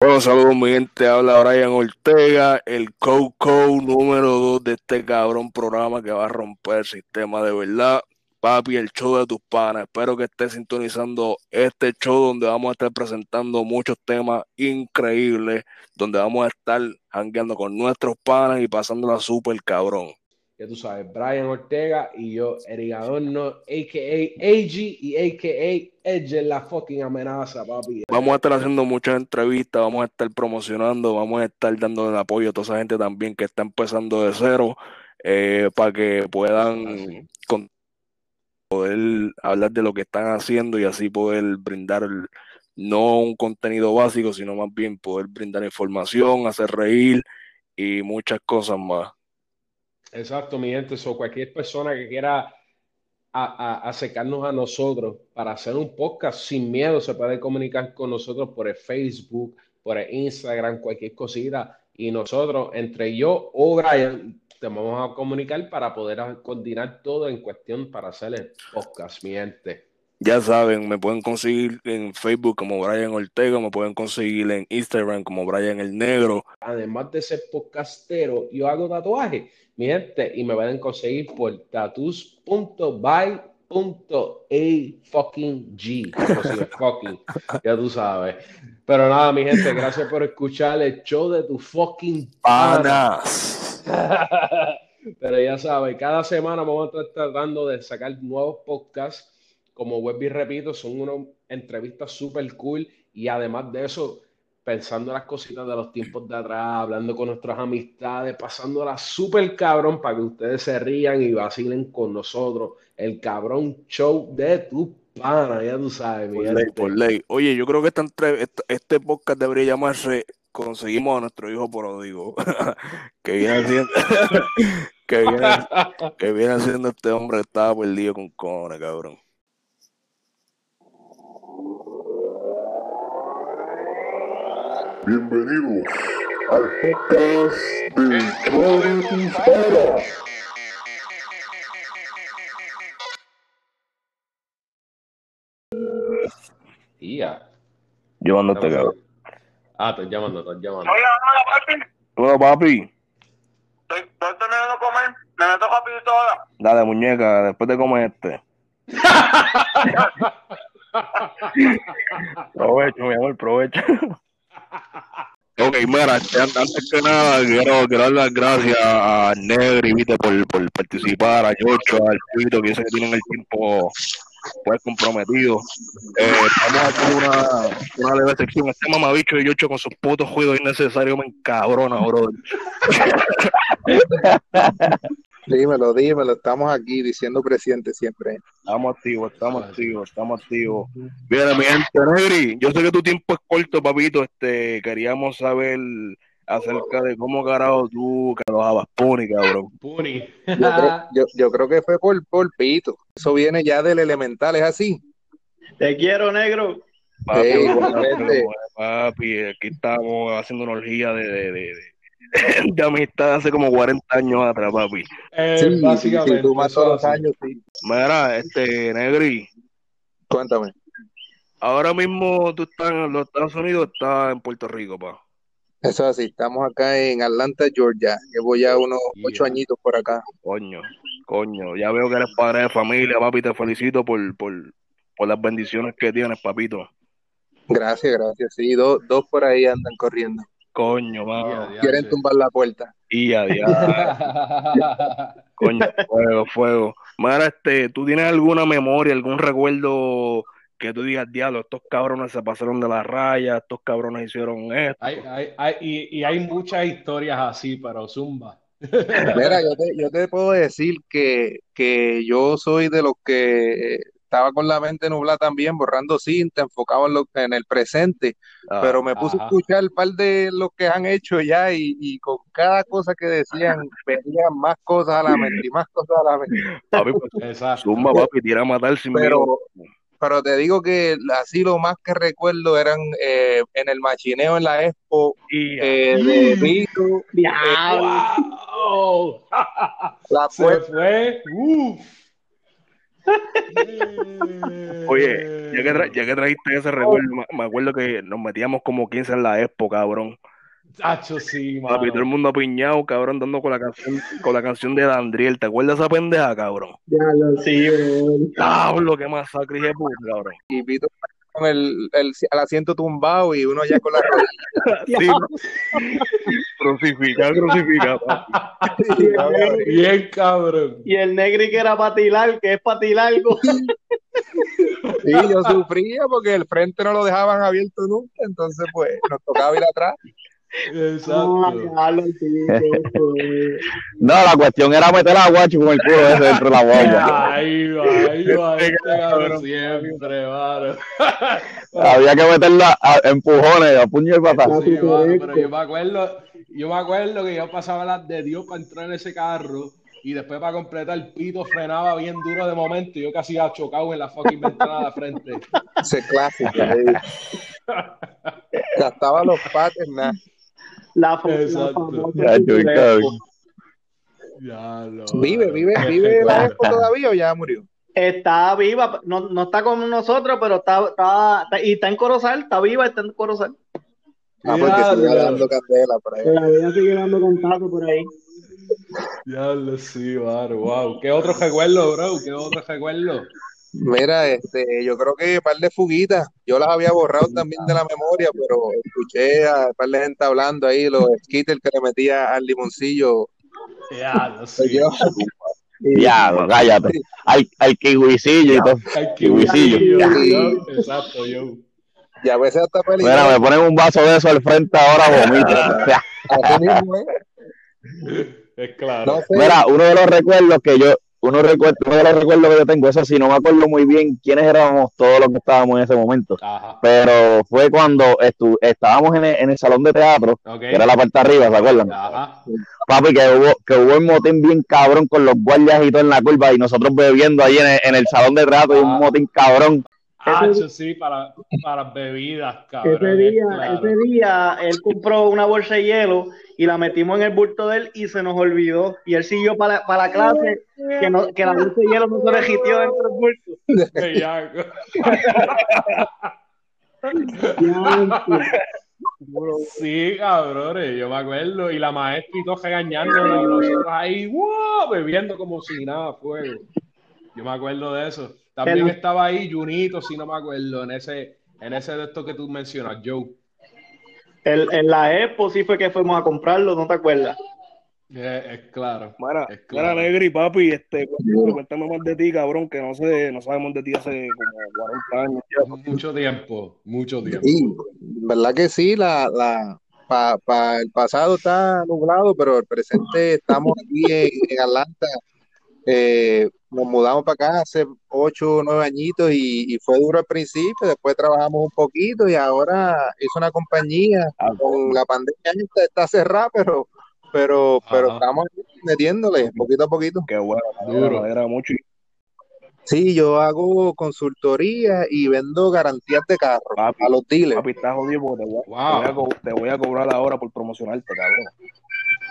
Bueno, saludos mi gente, habla Brian Ortega, el Coco número 2 de este cabrón programa que va a romper el sistema de verdad. Papi, el show de tus panas. Espero que estés sintonizando este show donde vamos a estar presentando muchos temas increíbles, donde vamos a estar jangueando con nuestros panas y pasándola súper cabrón. Ya tú sabes, Brian Ortega y yo, Eric Adorno, a.k.a. AG y a.k.a. Edge la fucking amenaza, papi. Vamos a estar haciendo muchas entrevistas, vamos a estar promocionando, vamos a estar dando el apoyo a toda esa gente también que está empezando de cero eh, para que puedan poder hablar de lo que están haciendo y así poder brindar no un contenido básico, sino más bien poder brindar información, hacer reír y muchas cosas más. Exacto, mi gente. So, cualquier persona que quiera acercarnos a, nosotros para hacer un podcast sin miedo se puede comunicar con nosotros por el Facebook, por el Instagram, cualquier cosita. Y nosotros, entre yo o Brian, te vamos a comunicar para poder coordinar todo en cuestión para hacer el podcast, mi gente. Ya saben, me pueden conseguir en Facebook como Brian Ortega, me pueden conseguir en Instagram como Brian el Negro. Además de ser podcastero, yo hago tatuajes, mi gente, y me pueden conseguir por tatus.by.a fucking G. fucking, ya tú sabes. Pero nada, mi gente, gracias por escuchar el show de tu fucking panas. Pero ya sabes, cada semana vamos a estar tratando de sacar nuevos podcasts como web y repito, son unas entrevistas súper cool y además de eso, pensando las cositas de los tiempos de atrás, hablando con nuestras amistades, pasándola súper cabrón para que ustedes se rían y vacilen con nosotros. El cabrón show de tu pana, ya tú sabes. Por ley, por ley. Oye, yo creo que este podcast debería llamarse Conseguimos a nuestro hijo por digo que viene haciendo que viene, que viene haciendo este hombre que estaba perdido con cojones, cabrón. Bienvenidos al podcast de Todos Ya. Llamándote, cabrón. Ah, estoy llamando, estoy llamando. Hola, hola, papi. Hola, papi. Estoy, estoy terminando de comer. Me meto rapidito ahora. Dale, muñeca, después de comer este. provecho, mi amor, provecho. Ok, mira, antes que nada, quiero, quiero dar las gracias a Negri, viste, por, por participar, a Yocho, al Pito, que sé que tienen el tiempo pues comprometido. Eh, vamos a hacer una, una leve sección. Este mamabicho de Yocho con sus putos juegos innecesarios me encabrona, brother. Dímelo, dímelo, estamos aquí diciendo presidente siempre. Estamos activos, estamos activos, estamos activos. Bien, mi gente, Negri, yo sé que tu tiempo es corto, papito, este, queríamos saber acerca de cómo carajo tú carabas Puni, cabrón. Puni. yo, creo, que fue por, por Pito. Eso viene ya del elemental, ¿es así? Te quiero, negro. Papi, papi aquí estamos haciendo una orgía de de amistad hace como 40 años atrás, papi. Eh, sí, básicamente. tú más los años, sí. Mira, este, Negri. Cuéntame. Ahora mismo tú estás en los Estados Unidos, estás en Puerto Rico, pa. Eso así, estamos acá en Atlanta, Georgia. Llevo ya unos ocho añitos por acá. Coño, coño. Ya veo que eres padre de familia, papi. Te felicito por, por, por las bendiciones que tienes, papito. Gracias, gracias. Sí, dos, dos por ahí andan corriendo. Coño, mano. Quieren tumbar la puerta. Y a Coño, fuego, fuego. Mara, este, ¿tú tienes alguna memoria, algún recuerdo que tú digas, diablo, estos cabrones se pasaron de la raya, estos cabrones hicieron esto? Hay, hay, hay, y, y, hay muchas historias así, pero zumba. Mira, yo te, yo te puedo decir que, que yo soy de los que estaba con la mente nublada también, borrando cinta, enfocado en, lo, en el presente, ah, pero me puse a escuchar un par de lo que han hecho ya y, con cada cosa que decían venían más cosas a la mente y más cosas a la mente. Papi, pues, papi, tira a matar sin pero, pero te digo que así lo más que recuerdo eran eh, en el machineo en la expo eh, de Vito. Eh, la fue. Uf Oye, ya que, tra- ya que trajiste ese recuerdo, me- me acuerdo que nos metíamos como 15 en la época, cabrón. Hacho, sí, Papi, todo el mano. mundo apiñado, cabrón, dando con la canción, con la canción de Dandriel. ¿Te acuerdas de esa pendeja, cabrón? Ya lo sí. Diablo, qué masacre de puta, cabrón. Y Vito con el, el, el asiento tumbado y uno ya con la rodilla. Sí, crucifica, crucifica, papi. Bien, cabrón. Y el negri que era patilar, que es patilargo. Sí, yo sufría porque el frente no lo dejaban abierto nunca, entonces pues nos tocaba ir atrás. Exacto. Ah. No, la cuestión era meter a Guacho con el culo ese dentro de la guagua. Ahí va, ahí va, este cabrón siempre, mano. Había que meterla a empujones, a puño y patada. Sí, pero yo me acuerdo, yo me acuerdo que yo pasaba las de Dios para entrar en ese carro y después para completar el pito frenaba bien duro de momento y yo casi había chocado en la fucking ventana de la frente. Ese clásico. ahí. Gastaba los pates, nada. La, fo- la Exacto. famosa Ya. Ya lo, Vive, vive, vive la. Expo todavía o ya murió. Está viva, no, no está con nosotros, pero está, está, está- y está en Corozal, está viva, está en Corozal. Ah, porque sigue Diablo. dando candela por ahí. Todavía sigue dando contacto por ahí. Ya lo sí, mano, wow. ¿Qué otro recuerdo, bro? ¿Qué otro recuerdo? Mira, este, yo creo que un par de fuguitas, yo las había borrado también de la memoria, pero escuché a un par de gente hablando ahí, los skitters que le metía al limoncillo. Ya lo Pues sí. yo, Ya, cállate. Al, al kiwicillo y todo. Sí. yo. Exacto, yo. y a veces hasta Mira, peligroso. me ponen un vaso de eso al frente ahora, vomito. O sea, Así mismo, ¿eh? Es claro. No sé, Mira, uno de los recuerdos que yo, uno, recuerdo, uno de los recuerdos que yo tengo, eso sí, no me acuerdo muy bien quiénes éramos todos los que estábamos en ese momento, Ajá. pero fue cuando estu- estábamos en el, en el salón de teatro, que era la parte de arriba, ¿se acuerdan? Ajá. Papi, que hubo, que hubo un motín bien cabrón con los guardias y todo en la curva y nosotros bebiendo ahí en el, en el salón de teatro y un motín cabrón. Hacho, sí, para, para bebidas, cabrón. Ese es día, claro. ese día él compró una bolsa de hielo y la metimos en el bulto de él y se nos olvidó. Y él siguió para la, para la clase que, no, que la bolsa de hielo no se le gitió dentro del bulto. Bellaco. Sí, cabrones, yo me acuerdo. Y la maestra y todo regañándonos y nosotros ahí, wow, bebiendo como si nada, fuego. Yo me acuerdo de eso. También estaba ahí Junito, si no me acuerdo, en ese, en ese de esto que tú mencionas, Joe. El- en la Expo sí fue que fuimos a comprarlo, ¿no te acuerdas? Eh, es claro. Mira, Es claro. mira, Negri, papi, este, cuéntame, más de ti, cabrón, que no sé, no sabemos de ti hace como 40 años. Mucho tiempo, mucho tiempo. Sí, verdad que sí, la, la, para el pasado está nublado, pero el presente estamos aquí en, en Atlanta. Eh, nos mudamos para acá hace ocho o nueve añitos y, y fue duro al principio, después trabajamos un poquito y ahora hizo una compañía con la pandemia esta, está cerrada, pero, pero, pero Ajá. estamos metiéndole poquito a poquito. Qué bueno, Duro. alegra mucho. Sí, yo hago consultoría y vendo garantías de carro Papi, a los dealers. papi, estás jodido porque te voy, a, te Wow. voy a te voy a cobrar ahora por promocionarte, cabrón.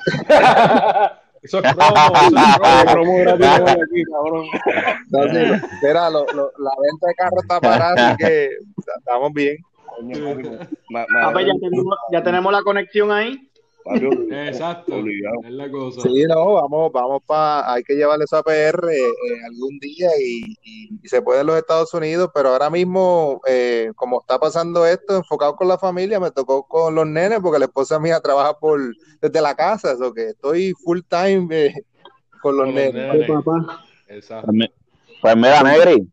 Eso es promo, eso es promo. Promo gratis aquí, cabrón. Entonces, mira, lo- lo- la venta de carro está parada, así que estamos bien. Papi, tenemos, ya tenemos la conexión ahí. Exacto. obligado. Es la cosa. Sí, no, vamos, vamos para, hay que llevarle eso a PR eh, eh, algún día y, y- y se puede en los Estados Unidos, pero ahora mismo, eh, como está pasando esto, enfocado con la familia, me tocó con los nenes porque la esposa mía trabaja por desde la casa, eso que estoy full time eh, con los Con los nenes. nenes. papá. Exacto. Pues Pues mira, Negri,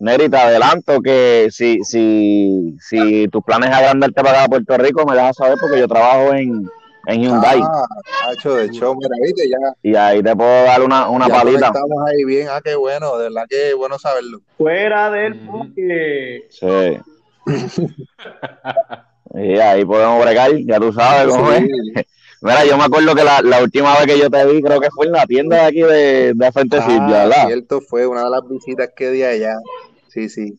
Negri, te adelanto que si, si, si tus planes es agrandarte para acá a Puerto Rico, me dejas saber porque yo trabajo en, en Hyundai Ah, hacho de show, mira, viste, ya, y ahí te puedo dar una, una ya palita. conectamos ahí bien, ah, qué bueno, de verdad que bueno saberlo. Fuera del porque Sí. Y ahí podemos bregar, ya tú sabes cómo es. Sí. Mira, yo me acuerdo que la, la última vez que yo te vi, creo que fue en la tienda de aquí de, de Frente Silvia, Ah, ¿verdad? cierto, fue una de las visitas que di allá. Sí, sí.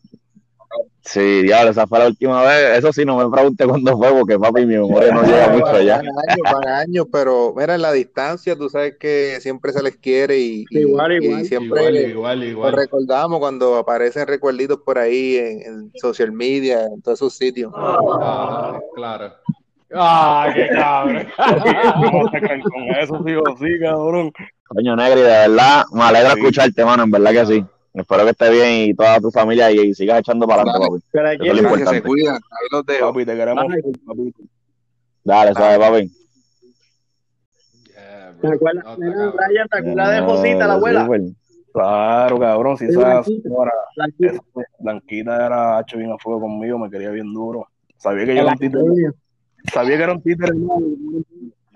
Sí, diablo, esa fue la última vez. Eso sí, no me pregunté cuándo fue, porque papi, mi memoria no llega mucho allá. Van años, van años, pero mira, en la distancia, tú sabes que siempre se les quiere y, y- Igual, y igual. siempre Igual, igual, lo igual. recordamos cuando aparecen recuerditos por ahí en, en social media, en todos esos sitios. Ah, claro. Ah, qué cabrón. Con eso, sí o sí, cabrón. Coño, Negri, de verdad, me alegra escucharte, mano, en verdad que sí. Espero que estés bien y toda tu familia y, y sigas echando para adelante, papi. Pero aquí Eso es lo Gracias, se importante. cuidan. Ahí los dejo. Papi, te queremos. Ay. papi. Dale, suave, papi. Yeah, ¿Te bro. acuerdas? No, está Nena, cabrón. Brian, ¿te acuerdas de No, Josita, la abuela? Claro, cabrón, si Es esa blanquita. señora, Blanquita. esa Blanquita era hecho bien a fuego conmigo, me quería bien duro. Sabía que yo era un títere, sabía que era un títere.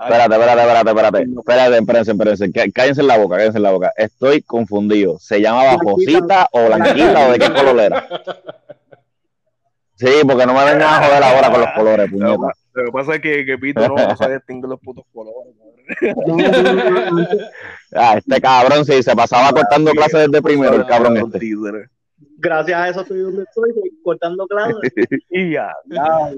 Espérate, espérate, espérate, espérate. Espérate, espérense, espérense. Cá- Cállense en la boca, cállense en la boca. Estoy confundido. ¿Se llamaba. Josita o Blanquita o de qué color era? Sí, porque no me vengan a joder ahora con los colores, Lo puñeta. lo que pasa es que, que Pito no, no sabe distinguir los putos colores. Ah, este cabrón sí, se pasaba cortando clases desde primero, el cabrón este. Gracias a eso estoy donde estoy, cortando clases. Ya, Ya.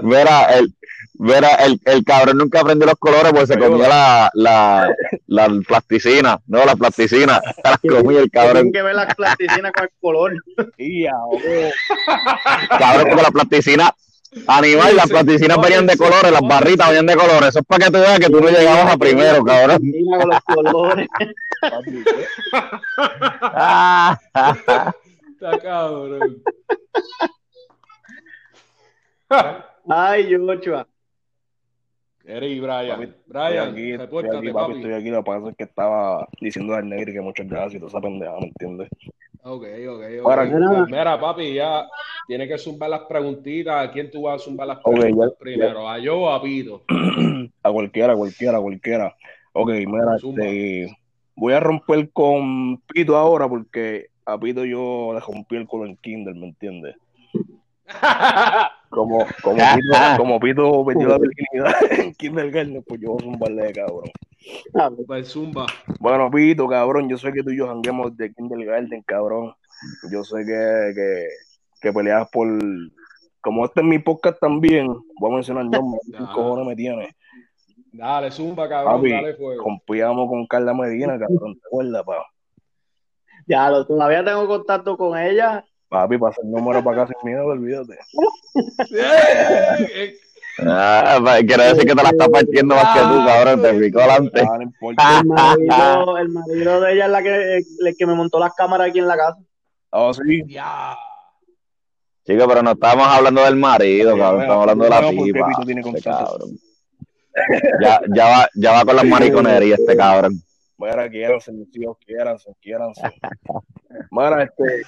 Mira, el, mira, el, el cabrón nunca aprendió los colores porque se comía la, la, la plasticina, no, la plasticina. La comía el cabrón. Tienen que ver las plasticinas con el color. ya. Cabrón, porque la plasticina, animal, las plasticinas venían de colores, las barritas venían de colores. Eso es para que tú veas que tú no llegabas a primero, cabrón. Plasticina con los colores. Está cabrón. Ay, Joshua. Eres Brian. Papi, Estoy Brian, aquí, estoy aquí, papi, papi. estoy aquí. Lo que pasa es que estaba diciendo al negro que muchas gracias y toda esa pendeja, ¿me entiendes? Ok, ok, ok. Ahora- Mira, Mira, papi, ya tienes que zumbar las preguntitas. ¿A quién tú vas a zumbar las preguntas ya- primero? ¿A yo o a Pito? A cualquiera, a cualquiera, a cualquiera. Ok, mira, este, voy a romper con Pito ahora porque a Pito yo le rompí el culo en Kinder, ¿me entiendes? Como, como, Pito, como Pito perdió la virginidad en Kindergarten, pues yo voy a zumbarle de cabrón. Ah, Pues zumba. Bueno, Pito, cabrón, yo sé que tú y yo janguemos de Kindergarten, cabrón. Yo sé que, que, que peleas por... Como este es mi podcast también, voy a mencionar nombres, ¿qué cojones me tienes? Dale, zumba, cabrón. Papi, Dale fuego. Rompíamos con Carla Medina, cabrón, ¿te acuerdas, pa? Ya, lo, todavía tengo contacto con ella. Papi, para hacer número para acá sin miedo, olvídate. Ah, quiere decir que te la está partiendo más que tú, cabrón. Te picó adelante. Ah. El marido, el marido de ella es la que, el que me montó las cámaras aquí en la casa. Ah, sí. Ya. Chicos, pero no estamos hablando del marido, cabrón. Estamos hablando de la tipa. Tiene Este cabrón. Ya, ya, va, ya va con las mariconerías este cabrón. Mira, quiéranse, mis hijos, quiéranse, quiéranse. Mira, este...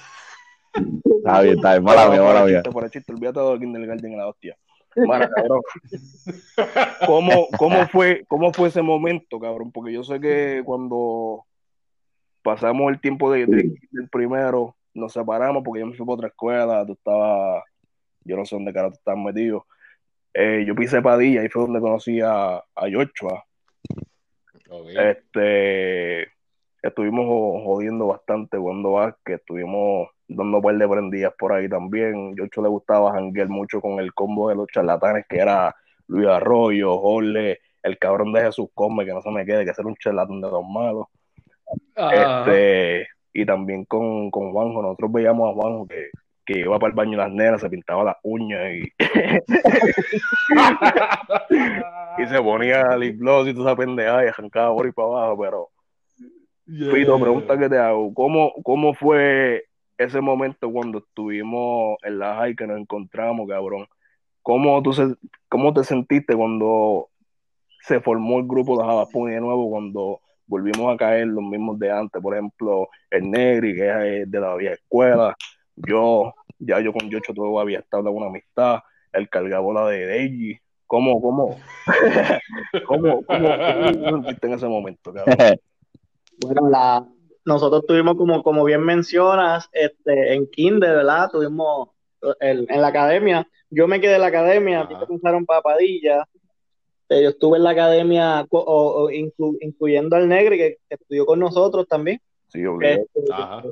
Está bien, está bien. Mala mía, por mala el mía. chiste, por el chiste, olvídate de Kindergarten en la hostia. Mira, cabrón. ¿Cómo, cómo, fue, ¿Cómo fue ese momento, cabrón? Porque yo sé que cuando pasamos el tiempo de, de- del primero, nos separamos porque yo me fui para otra escuela, tú estabas, yo no sé dónde cara tú estabas metido. Eh, yo pisé Padilla y fue donde conocí a, a Joshua. Este, estuvimos jo- jodiendo bastante jugando básquet, estuvimos dando par de por ahí también. Yocho le gustaba janguear mucho con el combo de los charlatanes que era Luis Arroyo, Jorge, el cabrón de Jesús Come, que no se me quede, que ser un charlatán de los malos. Este, y también con, con Juanjo, nosotros veíamos a Juanjo que, que iba para el baño de las nenas, se pintaba las uñas y, y se ponía lip gloss y toda esa pendejada y arrancaba por y para abajo, pero Yeah. Pito, pregunta que te hago, ¿cómo, cómo fue ese momento cuando estuvimos en la high que nos encontramos, cabrón? ¿Cómo, tú se- cómo te sentiste cuando se formó el grupo de Javapuni de nuevo, cuando volvimos a caer los mismos de antes? Por ejemplo, el Negri, que es de la vieja escuela, yo, ya yo con Yocho todo había estado en una amistad, el cargabola de Deji. ¿Cómo, cómo, cómo, cómo, cómo te sentiste en ese momento, cabrón? Bueno, la, nosotros tuvimos, como, como bien mencionas, este, en Kinder, ¿verdad? Tuvimos el- en la academia. Yo me quedé en la academia, a ti te Ajá. pensaron papadilla. Eh, Yo estuve en la academia, o- o inclu- incluyendo al Negri, que, que estudió con nosotros también. Sí, obligado. Este, Ajá.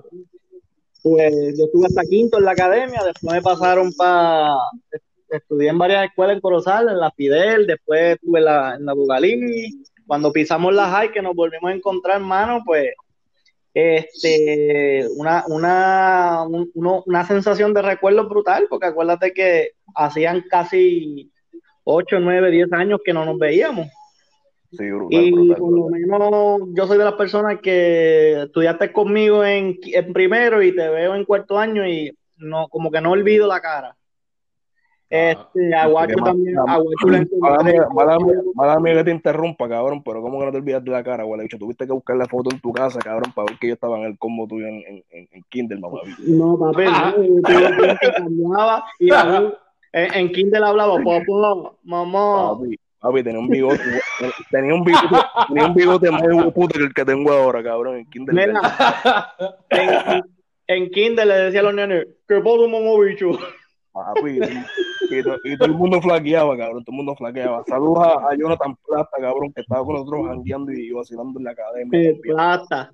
Pues yo estuve hasta quinto en la academia, después me pasaron para. Estudié en varias escuelas en Corozal, en la Fidel, después estuve en la, en la Bugalini. Cuando pisamos la high, que nos volvimos a encontrar, hermano, pues este, una, una, un- uno- una sensación de recuerdo brutal, porque acuérdate que hacían casi 8, 9, 10 años que no nos veíamos. Sí, brutal, Y brutal, por lo menos yo soy de las personas que estudiaste conmigo en, en primero y te veo en cuarto año y no, como que no olvido la cara. Este, a Guacho también, a Guacho le encontré. mala mía- que te interrumpa, cabrón, pero ¿cómo que no te olvidas de la cara, güey? Dicho, tuviste que buscar la foto en tu casa, cabrón, para ver que yo estaba en el combo tuyo en, en, en, en Kindle, mamá. No, papi, no, yo tuve tiempo que cambiaba y en, en Kindle hablaba, papá, mamá. Papi, papi, tenía un bigote, tenía un bigote, tenía un bigote más puto que el que tengo ahora, cabrón, en Kindle. Mira, en, en Kindle le decía a los nenes, ¿qué pasa, mamá, bicho? Papi, y, y to- y todo el mundo flaqueaba, cabrón, todo el mundo flaqueaba. Saludos a, a Jonathan Plata, cabrón, que estaba con nosotros jangueando y vacilando en la academia. Eh, plata.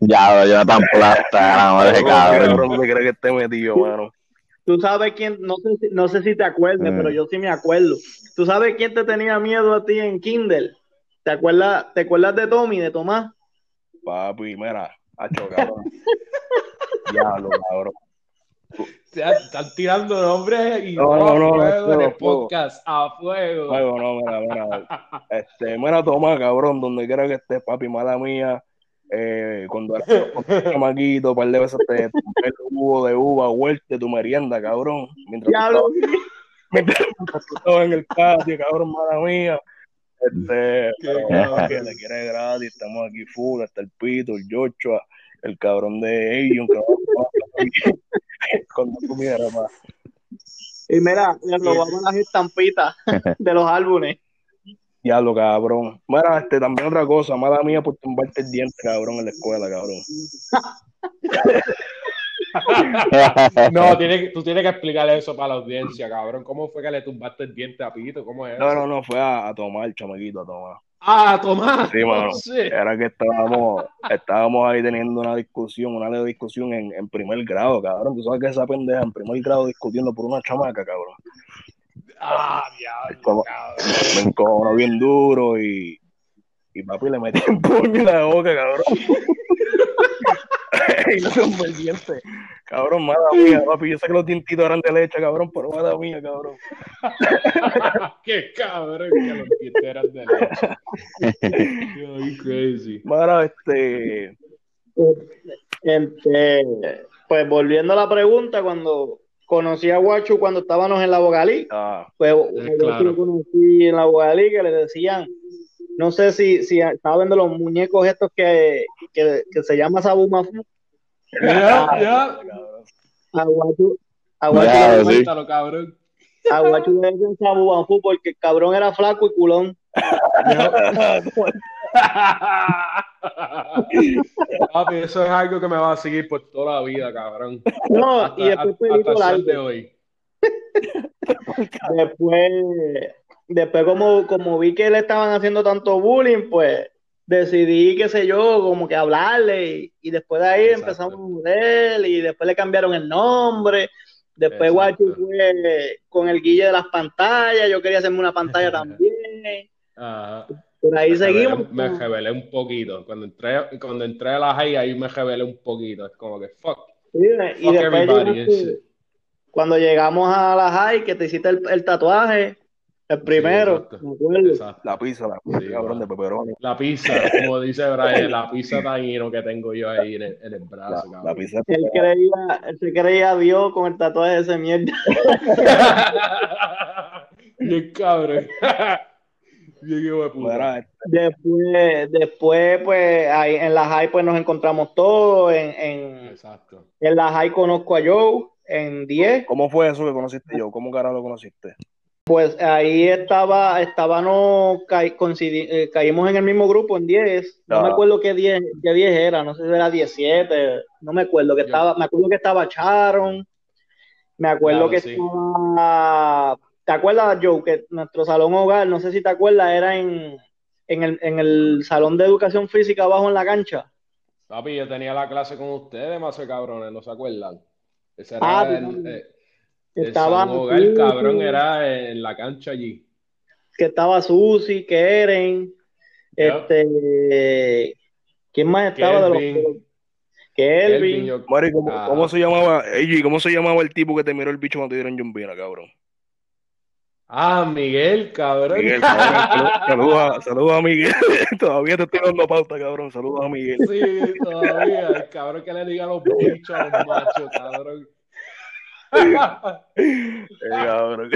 Ya, yo tan plata, la madre, cabrón. cabrón, ¿dónde crees que esté metido, mano? Tú sabes quién, no sé, si- no sé si te acuerdas, Mm. pero yo sí me acuerdo. ¿Tú sabes quién te tenía miedo a ti en Kindle? ¿Te acuerdas, ¿te acuerdas de Tommy, de Tomás? Papi, mira, hacho, cabrón. Diablo, cabrón. Ya, Están tirando nombres y No, no, fuego en el podcast. A fuego. Fuego, no, mira, mira. Este, mira, toma, cabrón, donde quiera que estés, papi, mala mía. Eh, cuando eras chamaquito, par de veces te tomé el jugo de uva, vuelta de tu merienda, cabrón. Mientras Diablo, estabas- mientras estabas en el patio, cabrón, mala mía. Este, cabrón. que le quiere gratis, estamos aquí full, hasta el pito, el Joshua, el cabrón de Avion, que tú miras, pa. Y mira, le robamos las estampitas de los álbumes. Diablo, cabrón. Mira, este, también otra cosa, mala mía por tumbarte el diente, cabrón, en la escuela, cabrón. No, tiene que- tú tienes que explicarle eso para la audiencia, cabrón. ¿Cómo fue que le tumbaste el diente a Pito? ¿Cómo es No, eso? no, no, fue a, a tomar, chamaquito, a tomar. Ah, Tomás. Sí, mano. Sí. Era que estábamos, estábamos ahí teniendo una discusión, una leve discusión en, en primer grado, cabrón. Tú sabes que esa pendeja en primer grado discutiendo por una chamaca, cabrón. Ah, diablo, Como- cabrón. Me encojonó bien duro y, y papi le metí un puño en la boca, cabrón. y no se Cabrón, mala mía, papi. Yo sé que los dientitos eran de leche, cabrón, pero mala mía, cabrón. Qué cabrón que los dientes eran de leche. Ay, crazy. Mara, este. Este, pues volviendo a la pregunta, cuando conocí a Guacho cuando estábamos en la Bogalí, Ah, pues Eh, yo claro. lo conocí en la Bogalí que le decían, no sé si, si estaba viendo los muñecos estos que, que, que se llama Sabumafu, Ya, ya. cabrón. a Guacho, a Guacho, Ya, le- sí. Cuéntalo, cabrón. a Guacho le decían Sabumafu porque el cabrón era flaco y culón. Papi, eso es algo que me va a seguir por toda la vida, cabrón. No, Hasta, y después hasta pelito el de hoy. Después, después como, como vi que le estaban haciendo tanto bullying, pues decidí, qué sé yo, como que hablarle y, y después de ahí Exacto. empezamos a joder y después le cambiaron el nombre. Después Exacto. Fue con el guille de las pantallas, yo quería hacerme una pantalla también. Ajá. Por ahí Me seguimos. Me rebelé un poquito. Cuando entré, cuando entré a la high, ahí me rebelé un poquito. Es como que, fuck. Sí, y Fuck después everybody, llegaste- ese. cuando llegamos a la high, que te hiciste el, el tatuaje, el primero, exacto. me. La pizza, la pizza, Sí, cabrón, de peperoni. La pizza, como dice Brian, la pizza taíno que tengo yo ahí en el, en el La, brazo, la cabrón. pizza. Él creía, él se creía Dios con el tatuaje de esa mierda. Bien cabrón. Bien hijo de puta. Mira, este, Después, después, pues, ahí en la high, pues nos encontramos todos. En, en, Exacto. en la high conozco a Joe, en 10. ¿Cómo fue eso que conociste yo? ¿Cómo carajo lo conociste? Pues ahí estaba, estábamos, eh, caímos en el mismo grupo en 10. No Ah. me acuerdo qué 10, qué 10 era, no sé si era 17, no me acuerdo que estaba, me acuerdo que estaba Charon, me acuerdo Claro, que sí. estaba, ¿te acuerdas, Joe? Que nuestro salón hogar, no sé si te acuerdas, era en, en el, en el salón de educación física abajo en la cancha. Papi, yo tenía la clase con ustedes, más cabrones, ¿no se acuerdan? Ese era Ah, el, eh, el estaba Hogar, el cabrón, era en la cancha allí. que estaba Susi, Keren, Yep. este, ¿quién más estaba de los Kelvin. Kelvin. Mari, ¿cómo, Ajá. cómo se llamaba? Ey, ¿cómo se llamaba el tipo que te miró el bicho cuando te dieron yumbina, cabrón? Ah, Miguel, cabrón. Miguel, cabrón, saludos a Miguel. Todavía te estoy dando pauta, cabrón. Saludos a Miguel. Sí, todavía. El cabrón que le diga a los bichos a los machos, cabrón. Eh, cabrón.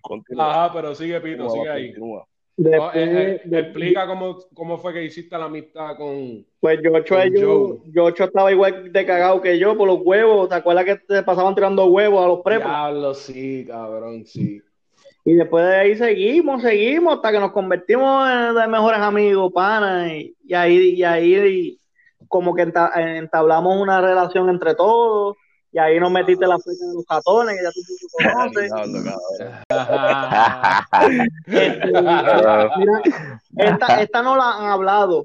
Continúa. Ajá, pero sigue, Pito, continúa, sigue ahí. continúa. No, Después, eh, eh, explica cómo, cómo fue que hiciste la amistad con. pues Yocho, con Joe. Yocho estaba igual de cagado que yo por los huevos. ¿Te acuerdas que te pasaban tirando huevos a los prepos? Diablo, sí, cabrón, sí. Y después de ahí seguimos, seguimos hasta que nos convertimos en de mejores amigos, panas. Y, y ahí, y ahí como que enta- entablamos una relación entre todos. Y ahí nos metiste la fecha de los ratones, que ya tú, tú conoces. Este, mira, esta, esta no la han hablado.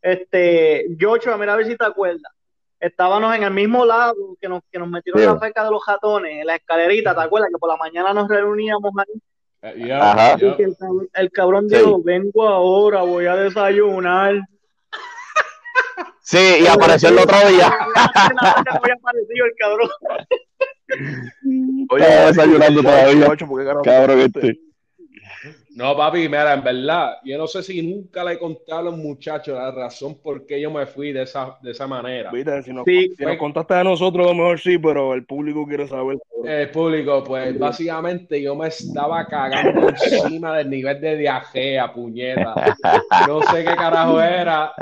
Este, Yocho, mira a ver si te acuerdas. Estábamos en el mismo lado que nos, que nos metieron Sí. la feca de los ratones, en la escalerita, ¿te acuerdas? Que por la mañana nos reuníamos ahí. Eh, Ajá. ya. Y que el cabrón, el cabrón Sí. dijo, vengo ahora, voy a desayunar. Sí, y apareció el otro día. Había aparecido el cabrón. Oye, desayunando todavía. Cabrón, este. No, papi, mira, en verdad, yo no sé si nunca le he contado a los muchachos la razón por qué yo me fui de esa, de esa manera. Viste, si nos, Sí. si nos contaste a nosotros, a lo mejor sí, pero el público quiere saber. El público, pues básicamente yo me estaba cagando encima del nivel de diarrea, puñeta. No sé qué carajo era.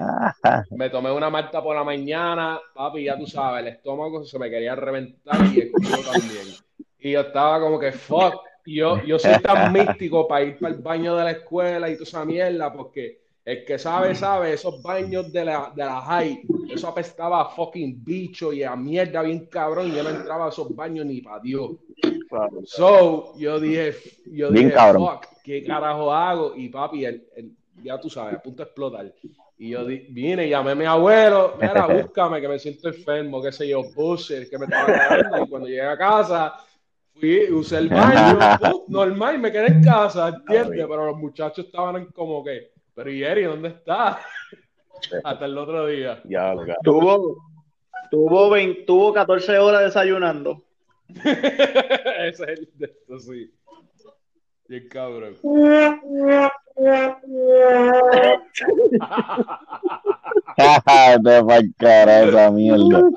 Me tomé una malta por la mañana, papi, ya tú sabes, el estómago se me quería reventar y el culo también. Y yo estaba como que, fuck, yo, yo soy tan místico para ir para el baño de la escuela y toda esa mierda, porque el que sabe, sabe, esos baños de la, de la high, eso apestaba a fucking bicho y a mierda bien cabrón, y yo no entraba a esos baños ni para Dios. Claro. So, yo dije, yo Bien dije, cabrón. fuck, ¿qué carajo hago? Y papi, el, el- ya tú sabes, a punto de explotar. Y yo di- vine llamé a mi abuelo, mira, búscame, que me siento enfermo, qué sé yo, puse, que me estaba cagando. Y cuando llegué a casa, fui, usé el baño, normal, me quedé en casa, ¿entiendes? Pero los muchachos estaban como que, pero ¿y Eri, dónde está? Hasta el otro día. Ya, lo. Tuvo, tuvo, 20 tuvo 14 horas desayunando. Ese es el de esto, sí. Bien cabrón. Te cara esa mierda.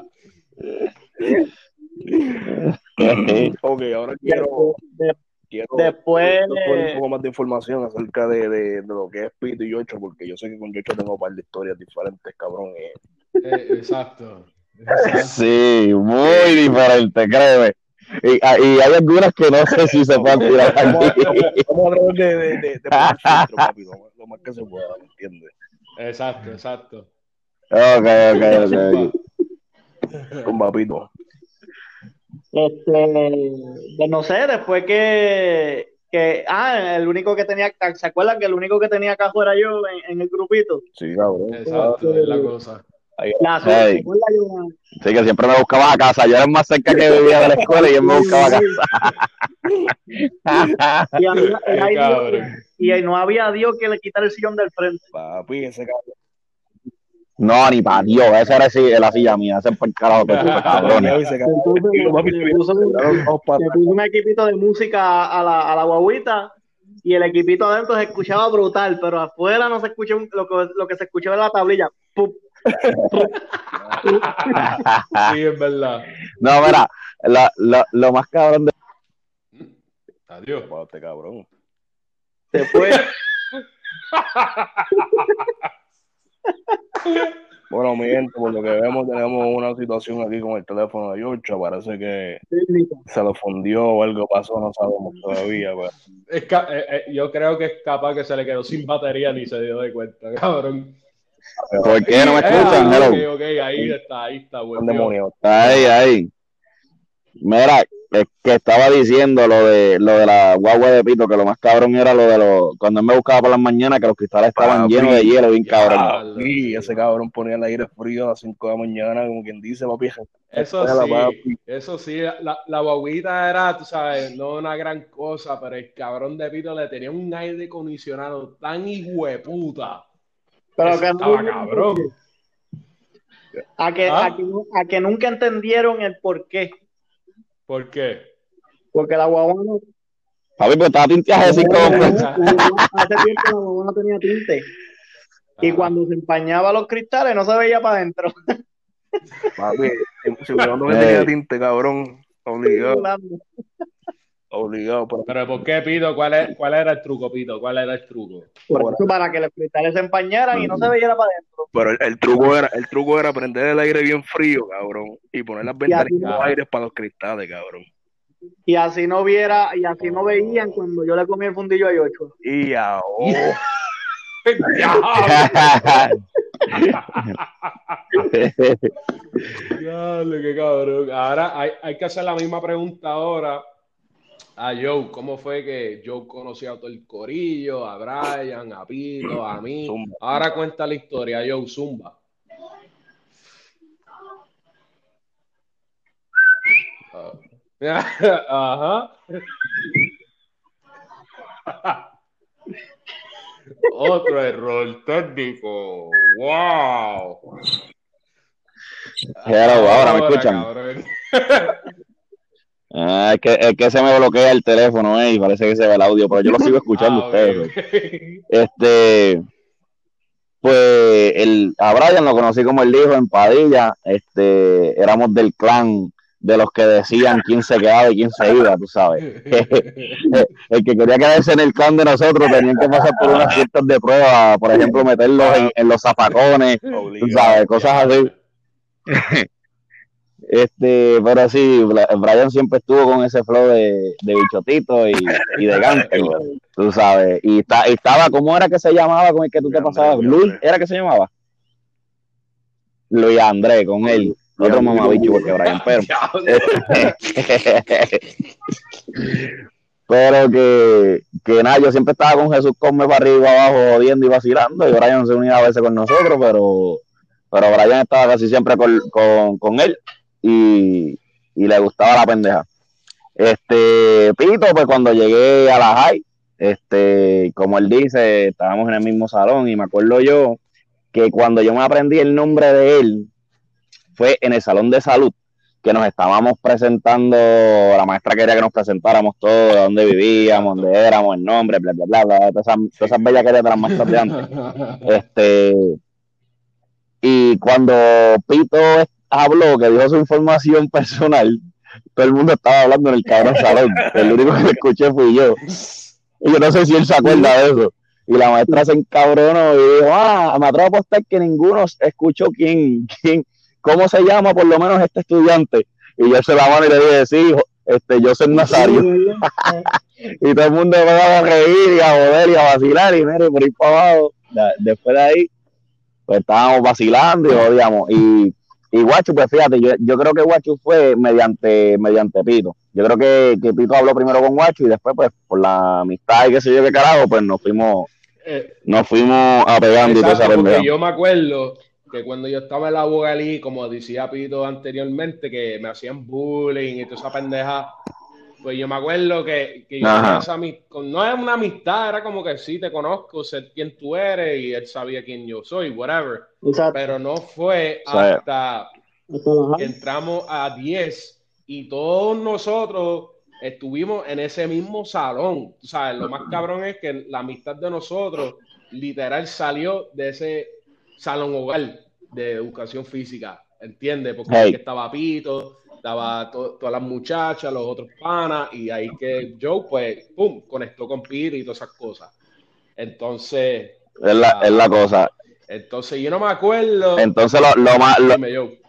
Ok, ahora quiero, De- quiero, después- quiero un poco más de información acerca de, de, de lo que es Pito y Yocho, porque yo sé que con Yocho tengo un par de historias diferentes, cabrón. eh. Eh, exacto. Exacto. Sí, muy diferente, créeme. Y, ah, y hay algunas que no sé si se pueden tirar Vamos a, aquí. vamos a tratar de, de, de, de filtro, papi, lo, más- que se pueda, ¿me entiendes? Exacto, exacto. Ok, ok. ok. Con papito. Este, pues no sé, después que, que, ah, el único que tenía, ¿se acuerdan que el único que tenía cajo era yo en, en el grupito? Sí, cabrón. Exacto, es la cosa. La. Sí, que siempre me buscaba a casa. Yo era más cerca que vivía de la escuela y él me buscaba a casa. Y, había- y Qué ahí- cabrón. y ahí no había Dios que le quitara el sillón del frente. Papi, ese cabrón. No, ni para Dios. Esa era así- la silla mía. Ese fue el carajo que tuve, cabrones. Puso, un equipito de música a la, a la guaguita y el equipito adentro se escuchaba brutal, pero afuera no se escuchó lo que, lo que se escuchaba era la tablilla. Pum. Sí, es verdad. No, mira, la- la- lo más cabrón de Adiós. este cabrón. Se fue. Bueno, mi gente, por lo que vemos, tenemos una situación aquí con el teléfono de Yocho. Parece que se lo fundió o algo pasó, no sabemos todavía. Pero... Es ca- eh, eh, yo creo que es capaz que se le quedó sin batería ni se dio de cuenta, cabrón. ¿Por qué no me Eh, escuchan? ah, Hello. ok, ok, ahí está, ahí está, volvió. demonio. Ahí, ahí. Mira, es que estaba diciendo lo de lo de la guagua de pito, que lo más cabrón era lo de los, cuando él me buscaba por las mañanas, que los cristales estaban Papi, llenos de hielo, bien cabrón. Diablo. Y ese cabrón ponía el aire frío a las 5 de la mañana, como quien dice, papi. Eso la sí, papi. eso sí, la, la guaguita era, tú sabes, no una gran cosa, pero el cabrón de Pito le tenía un aire acondicionado tan hijueputa. Pero Eso que estaba no- cabrón. A que, ¿Ah? a, que, a que nunca entendieron el por qué. ¿Por qué? Porque la guagua no, Papi, pues estaba tinteaje de cinco hace tiempo la guagua no tenía tinte. Y Ajá. cuando se empañaba los cristales no se veía para adentro. Papi, no Eh. tenía tinte, cabrón. Obligado. Obligado. Pero, Pero ¿por qué, Pito? ¿Cuál, es- ¿Cuál era el truco, Pito? ¿Cuál era el truco? Por eso, para que los cristales se empañaran y no se veía para adentro. pero el, el truco era, el truco era prender el aire bien frío, cabrón. Y poner las ventanas no- aires para los cristales, cabrón. Y así no viera, y así no veían cuando yo le comí el fundillo a Yocho. Y ahora. Diablo, qué cabrón. Ahora hay, hay que hacer la misma pregunta ahora a Joe. ¿Cómo fue que Joe conoció a todo el corillo, a Brian, a Pito, a mí? Zumba. Ahora cuenta la historia, Joe Zumba. Ah. Ajá. Otro error técnico. ¡Wow! Hello, ahora me escuchan. Ah, es, que, es que se me bloquea el teléfono, eh, y parece que se ve el audio, pero yo lo sigo escuchando Ah, ustedes. Este, pues el, a Brian lo conocí como el hijo en Padilla, este, éramos del clan de los que decían quién se quedaba y quién se iba, tú sabes. El que quería quedarse en el clan de nosotros tenían que pasar por unas ciertas de prueba, por ejemplo, meterlos en, en los zapacones, tú sabes, cosas así. Este, pero sí, Brian siempre estuvo con ese flow de, de bichotito y, y de gangster, tú sabes. Y, está, y estaba, ¿cómo era que se llamaba con el que tú te pasabas? Luis. ¿era que se llamaba? Luis Andrés, con él. Otro mamabicho porque Brian, pero. Pero que, que nada, yo siempre estaba con Jesús Come para arriba abajo, jodiendo y vacilando, y Brian se unía a veces con nosotros, pero, pero Brian estaba casi siempre con, con, con él y, y le gustaba la pendeja. Este, Pito, pues cuando llegué a la high, este, como él dice, estábamos en el mismo salón y me acuerdo yo que cuando yo me aprendí el nombre de él, fue en el salón de salud, que nos estábamos presentando, la maestra quería que nos presentáramos todo, de dónde vivíamos, dónde éramos, el nombre, bla, bla, bla, bla, todas esas, todas esas bellas querías de las maestras de antes. Este, y cuando Pito habló, que dijo su información personal, todo el mundo estaba hablando en el cabrón salón. El único que escuché fui yo. Y yo no sé si él se acuerda de eso. Y la maestra se encabronó y dijo, ah, me atrevo a apostar que ninguno escuchó quién, quién, cómo se llama por lo menos este estudiante. Y yo se la mano y le dije, sí, hijo, este, yo soy Nazario. Y todo el mundo empezó a reír y a joder y a vacilar y mire, por ahí para abajo. Después de ahí, pues estábamos vacilando y jodíamos. Y, y Guachu, pues fíjate, yo, yo creo que Guachu fue mediante, mediante Pito. Yo creo que, que Pito habló primero con Guachu y después, pues, por la amistad y qué sé yo qué carajo, pues nos fuimos, Eh, nos fuimos apegando y toda esa Exacto, porque yo me acuerdo que cuando yo estaba en la Bogalí, como decía Pito anteriormente, que me hacían bullying y toda esa pendeja, pues yo me acuerdo que, que yo tenía esa no es una amistad, era como que sí, te conozco, sé quién tú eres y él sabía quién yo soy, whatever. Exacto. Pero no fue O sea, hasta que entramos a 10 y todos nosotros estuvimos en ese mismo salón. Tú sabes, lo más cabrón es que la amistad de nosotros literal salió de ese salón hogar de educación física, ¿entiendes? Porque Hey. ahí estaba Pito, estaba to- todas las muchachas, los otros panas, y ahí que Joe, pues, pum, conectó con Pito y todas esas cosas. Entonces, Es la, es la cosa. entonces yo no me acuerdo. Entonces, lo, lo más, lo, Dime, Joe.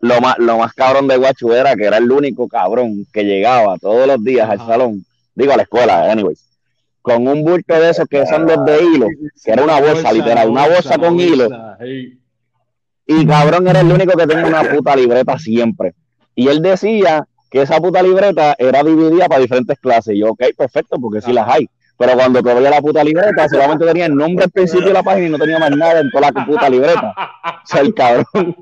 lo más, lo más cabrón de Guachu era que era el único cabrón que llegaba todos los días al salón, digo a la escuela, anyways, con un bulto de esos que son los de hilo, que era una bolsa, literal, una bolsa con hilo. Y cabrón era el único que tenía una puta libreta siempre. Y él decía que esa puta libreta era dividida para diferentes clases. Y yo, ok, perfecto, porque sí las hay. Pero cuando te la puta libreta, solamente tenía el nombre al principio de la página y no tenía más nada en toda la puta libreta. O sea, el cabrón.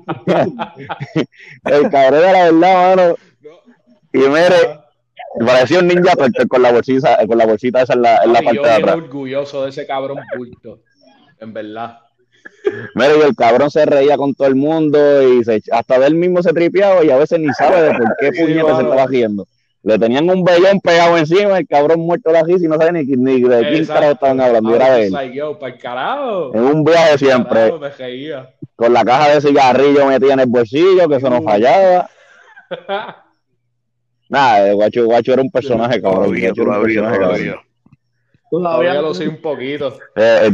el cabrón era la verdad, mano. Y mire, parecía un ninja con la bolsita, con la bolsita esa en la, en la parte de atrás. orgulloso de ese cabrón bulto, en verdad. Mira, y el cabrón se reía con todo el mundo y se, hasta de él mismo se tripeaba y a veces ni sabe de por qué puñete se estaba haciendo. Le tenían un vellón pegado encima, el cabrón muerto la risa y no sabe ni, ni de quién carajo estaban hablando. Era él. En un viaje siempre. Con la caja de cigarrillo metida en el bolsillo, que eso no fallaba. Nada, guacho, guacho era un personaje, cabrón. Todavía, todavía, todavía. Todavía lo sé un poquito. Eh,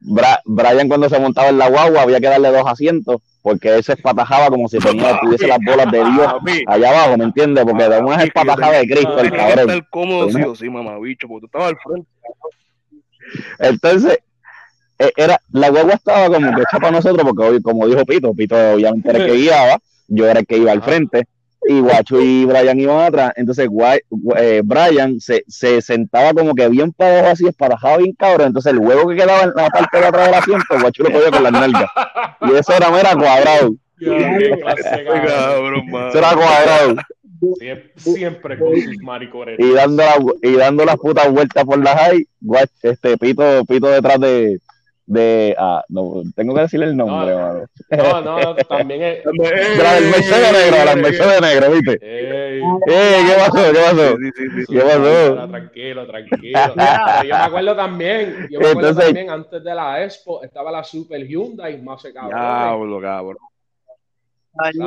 Brian cuando se montaba en la guagua había que darle dos asientos porque él se espatajaba como si tenía, tuviese las bolas de Dios allá abajo, ¿me entiendes? Porque de una es espatajada de Cristo, el cabrón. estar cómodo sí o sí, mamá, bicho, porque tú estabas al frente. Entonces, e, era, la guagua estaba como que hecha para nosotros, porque como dijo Pito, Pito obviamente era el que guiaba, yo era el que iba al frente, y Guacho y Brian iban atrás. Entonces eh, Brian se, se, sentaba como que bien para abajo así, esparajado bien cabrón. Entonces el huevo que quedaba en la parte de atrás del asiento, Guacho lo podía con las nalgas. Y eso era mera cuadrado. eso era cuadrado. Siempre, con sus maricones. Y dando, y dando las putas vueltas por las high, este pito, pito detrás de, de ah, no, tengo que decirle el nombre, no, no, no, también es la del Mercedes negro, la Mercedes negro, ¿viste? Ey, ¿qué pasó? ¿Qué pasó? Sí, sí, sí, ¿Qué pasó? Tranquilo, tranquilo. yo me acuerdo también, yo me acuerdo Entonces, también antes de la Expo estaba la Super Hyundai más se cabrón. Diablo, cabrón.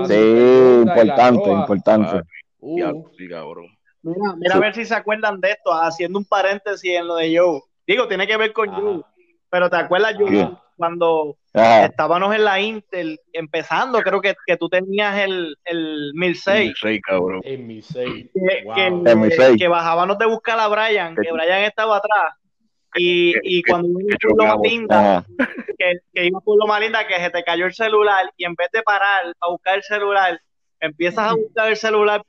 Sí, importante, importante. Uh. Sí, cabrón. Mira, mira a ver si se acuerdan de esto, haciendo un paréntesis en lo de Joe. Digo, tiene que ver con Joe pero ¿te acuerdas, yo cuando estábamos en la Intel empezando, creo que, que tú tenías el, el 1006. 1006, cabrón. El 1006. Que, que, que, bajábamos de buscar a Brian, que Brian estaba atrás. Y, y cuando iba por lo más linda, que, que iba por lo más linda, que se te cayó el celular y en vez de parar a buscar el celular, empiezas a buscar el celular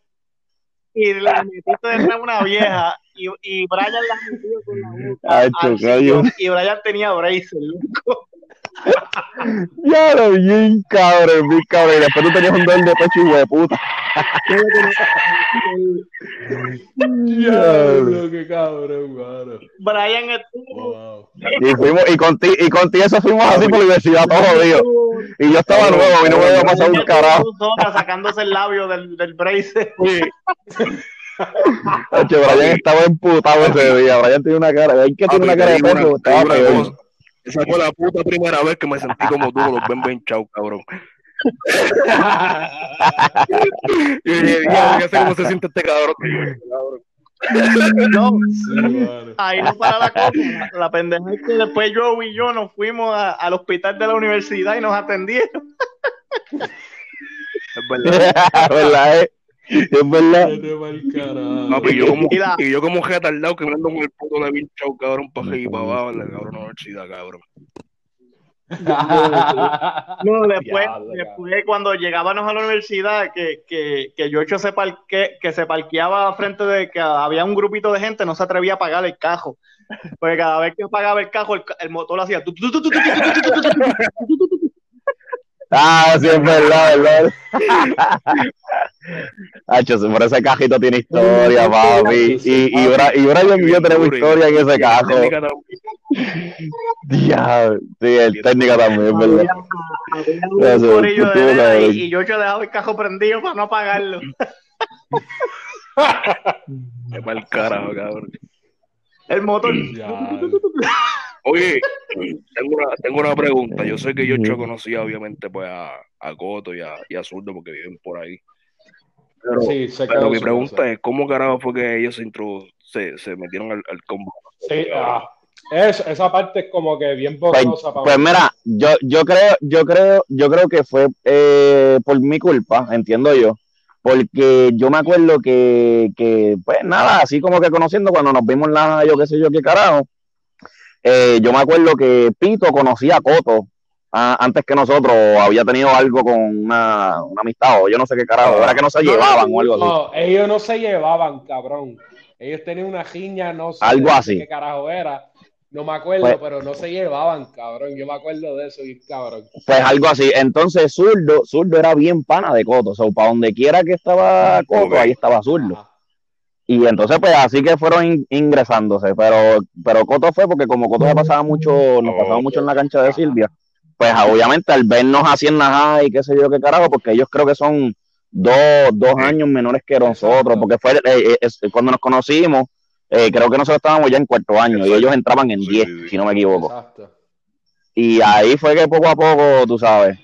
y le metiste de una vieja y, y Brian la metió con la boca. y Brian tenía braces, loco. ya lo bien cabrón, bien cabrón. Y después tú tenías un dolor de pecho y de puta. Diablo, qué cabrón, mano. Brian estuvo. Y fuimos, y con ti, y con ti eso fuimos así por la universidad todo jodido. Y yo estaba nuevo y no me había pasado un carajo. Sacándose el labio del, del brace. Sí. Oye, Brian estaba emputado ese día. Brian tiene una cara. ¿Hay que tiene una cara de perro? Estaba Esa fue la puta primera vez que me sentí como tú, los ven ven chau, cabrón. y dije, ya sé cómo se siente este cabrón. No, ahí no para la cosa. La pendeja es que después yo y yo nos fuimos a, al hospital de la universidad y nos atendieron. Es verdad. Es verdad, eh. Es verdad. y yo como, y yo como retardado que me ando con el puto de bien chau, cabrón, para y para abajo en la cabrón universidad, cabrón. no, después, después cuando llegábamos a la universidad, que, que, que Yocho se parque, que se parqueaba frente de que había un grupito de gente, no se atrevía a pagar el cajo. Porque cada vez que pagaba el cajo, el, el motor lo hacía. Ah, sí, es verdad, verdad. Hacho, por ese cajito tiene historia, papi. Y, y, y Brian y yo tenemos historia en ese cajo. Diablo, sí, el técnico también, ¿verdad? y, yo he dejado el cajo prendido para no apagarlo. Qué mal carajo, cabrón. El motor. Oye, tengo una, tengo una pregunta. Yo sé que yo conocía obviamente pues a, a Coto y a, y a Zurdo porque viven por ahí. Pero, sí, pero mi pregunta es, ¿cómo carajo fue que ellos se, se, metieron al, al combo? Sí, ah, esa parte es como que bien pues, borrosa pues, mira, yo, yo creo, yo creo, yo creo que fue eh, por mi culpa, entiendo yo, porque yo me acuerdo que, que, pues nada, así como que conociendo cuando nos vimos la, yo qué sé yo qué carajo, eh, yo me acuerdo que Pito conocía a Coto a- antes que nosotros había tenido algo con una, una amistad o yo no sé qué carajo, era que no se llevaban o algo así. No, ellos no se llevaban, cabrón. Ellos tenían una giña, no sé Algo así. qué carajo era. No me acuerdo, Pues- pero no se llevaban, cabrón. Yo me acuerdo de eso, y cabrón. Pues algo así. Entonces Zurdo, Zurdo era bien pana de Coto. O sea, para donde quiera que estaba Coto, Ok. ahí estaba Zurdo. Ajá. Y entonces, pues así que fueron in- ingresándose. Pero, pero Coto fue porque como Coto se pasaba mucho, nos pasaba mucho en la cancha de Silvia, pues obviamente al vernos así en la y qué sé yo qué carajo, porque ellos creo que son dos, dos años menores que nosotros, porque fue eh, eh, cuando nos conocimos, eh, creo que nosotros estábamos ya en cuarto año y ellos entraban en Sí, 10, sí, sí. si no me equivoco. Exacto. Y ahí fue que poco a poco, tú sabes,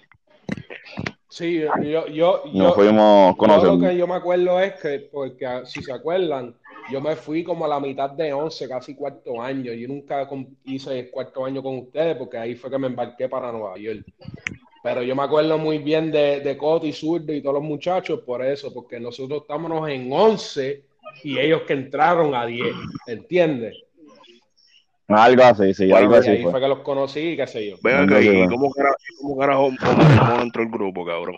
Sí, yo, yo, nos yo, fuimos yo lo que yo me acuerdo es que, porque ah, si se acuerdan, yo me fui como a la mitad de 11, casi cuarto año. Yo nunca hice cuarto año con ustedes porque ahí fue que me embarqué para Nueva York. Pero yo me acuerdo muy bien de, de Coto y Zurdo y todos los muchachos por eso, porque nosotros estábamos en 11 y ellos que entraron a 10, ¿entiendes? Algo así, sí, Bueno, algo Y así ahí fue. fue que los conocí y qué sé yo. Ven Algo acá, así ¿y fue. cómo carajo, cómo carajo Omar Ramón entró el grupo, cabrón?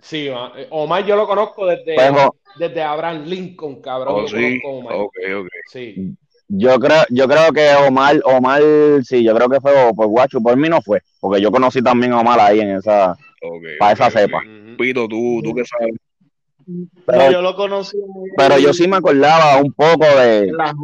Sí, ma- eh, Omar yo lo conozco desde, Pues, desde Abraham Lincoln, cabrón. Oh, yo sí. conozco a Omar. Ok, ok. Sí. Yo creo, yo creo que Omar, Omar, sí, yo creo que fue por Guacho, por mí no fue, porque yo conocí también a Omar ahí en esa, para esa cepa. Pito, tú, tú qué sabes. Pero, No, yo lo conocí pero yo sí me acordaba un poco de, la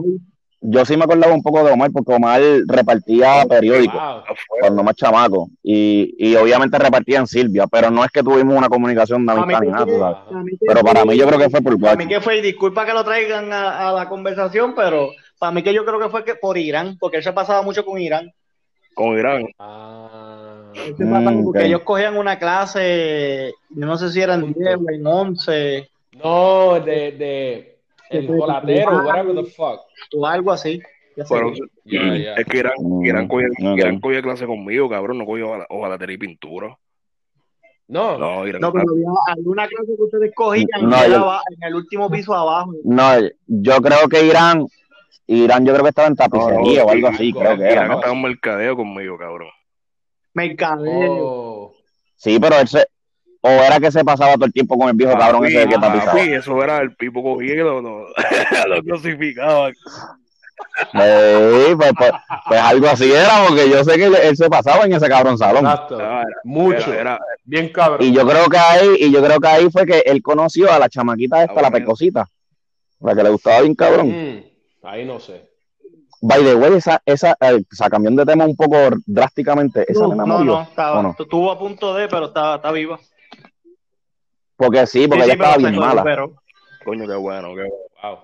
yo sí me acordaba un poco de Omar, porque Omar repartía periódicos Wow. Cuando más chamaco, y, y obviamente repartía en Silvia, pero no es que tuvimos una comunicación de amistad ni nada, tú sabes. Pero para mí yo creo que fue por Para mí que fue, y disculpa que lo traigan a, a la conversación, pero para mí que yo creo que fue que por Irán, porque él se pasaba mucho con Irán. Con Irán. Ah. Mm, porque ok. ellos cogían una clase, yo no sé si eran 10 o en 11 No, de, de el jolatero, whatever the fuck. o algo así. es que Irán, Mm, Irán, cogía, ok. Irán cogía clase conmigo, cabrón. No cogía ojala- ojalatería y pintura. No, No. No, pero había alguna clase que ustedes cogían No, yo- en el último piso abajo. No, yo creo que Irán, Irán yo creo que estaba en tapicería No, o algo sí, así, sí, creo que era, Irán ¿no? estaba en mercadeo conmigo, cabrón. Mercadeo. Oh. Sí, pero él se, o era que se pasaba todo el tiempo con el viejo cabrón ese que tapizaba. papi, eso era el pipo cogía y lo, lo, lo crucificaba. Sí, pues, pues, pues algo así era, porque yo sé que él, él se pasaba en ese cabrón salón. Exacto. Ah, era- Mucho. Era, era- Bien cabrón. Y yo creo que ahí, y yo creo que ahí fue que él conoció a la chamaquita esta, Ah, la pecosita, la que le gustaba bien cabrón. Mm, ahí no sé. By the way, esa, esa, eh, o sea, cambiando de tema un poco drásticamente, esa No, nena no, murió, no, estaba, ¿o no? estuvo a punto de, pero está, está viva. Porque sí, porque Sí, ella sí, estaba bien mala. coño, qué bueno, qué bueno. Wow.